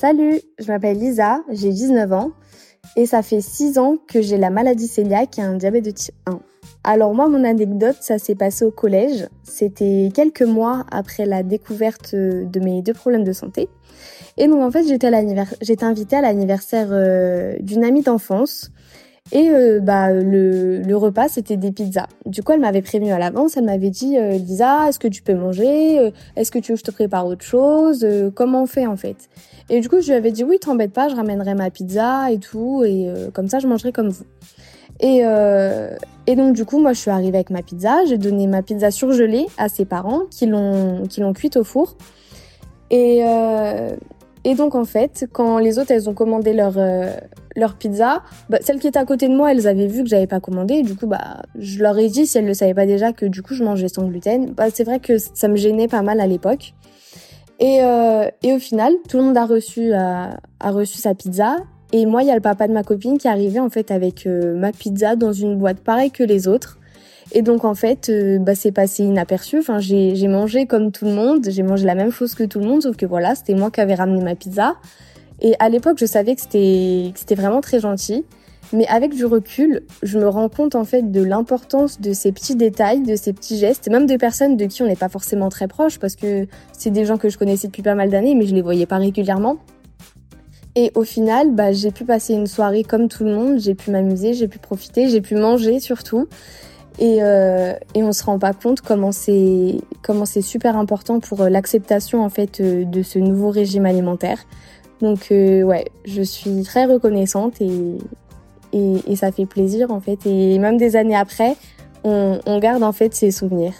Salut, je m'appelle Lisa, j'ai 19 ans et ça fait 6 ans que j'ai la maladie cœliaque et un diabète de type 1. Alors moi, mon anecdote, ça s'est passé au collège. C'était quelques mois après la découverte de mes deux problèmes de santé. Et donc en fait, j'étais invitée à l'anniversaire euh, d'une amie d'enfance et euh, bah le, repas c'était des pizzas. Du coup elle m'avait prévenu à l'avance, elle m'avait dit euh, Lisa, est-ce que tu peux manger? Euh, Est-ce que tu veux que je te prépare autre chose? Comment on fait en fait? Et du coup je lui avais dit oui, t'embête pas, je ramènerai ma pizza et tout et comme ça je mangerai comme vous. Et, donc du coup moi je suis arrivée avec ma pizza, j'ai donné ma pizza surgelée à ses parents qui l'ont qui l'ont cuite au four. Et donc en fait, quand les autres elles ont commandé leur leur pizza, bah, celles qui étaient à côté de moi, elles avaient vu que j'avais pas commandé. Du coup, bah je leur ai dit si elles le savaient pas déjà que du coup je mangeais sans gluten. Bah c'est vrai que ça me gênait pas mal à l'époque. Et euh, et au final, tout le monde a reçu a, a reçu sa pizza. Et moi, il y a le papa de ma copine qui arrivé en fait avec euh, ma pizza dans une boîte pareille que les autres. Et donc en fait, euh, bah, c'est passé inaperçu. Enfin, j'ai mangé comme tout le monde, j'ai mangé la même chose que tout le monde, sauf que voilà, c'était moi qui avais ramené ma pizza. Et à l'époque, je savais que c'était c'était vraiment très gentil. Mais avec du recul, je me rends compte en fait de l'importance de ces petits détails, de ces petits gestes, même de personnes de qui on n'est pas forcément très proche, parce que c'est des gens que je connaissais depuis pas mal d'années, mais je les voyais pas régulièrement. Et au final, bah, j'ai pu passer une soirée comme tout le monde, j'ai pu m'amuser, j'ai pu profiter, j'ai pu manger surtout. Et, euh, et on se rend pas compte comment c'est comment c'est super important pour euh, l'acceptation en fait euh, de ce nouveau régime alimentaire. Donc euh, ouais, je suis très reconnaissante et, et, et ça fait plaisir en fait. Et même des années après, on, on garde en fait ces souvenirs.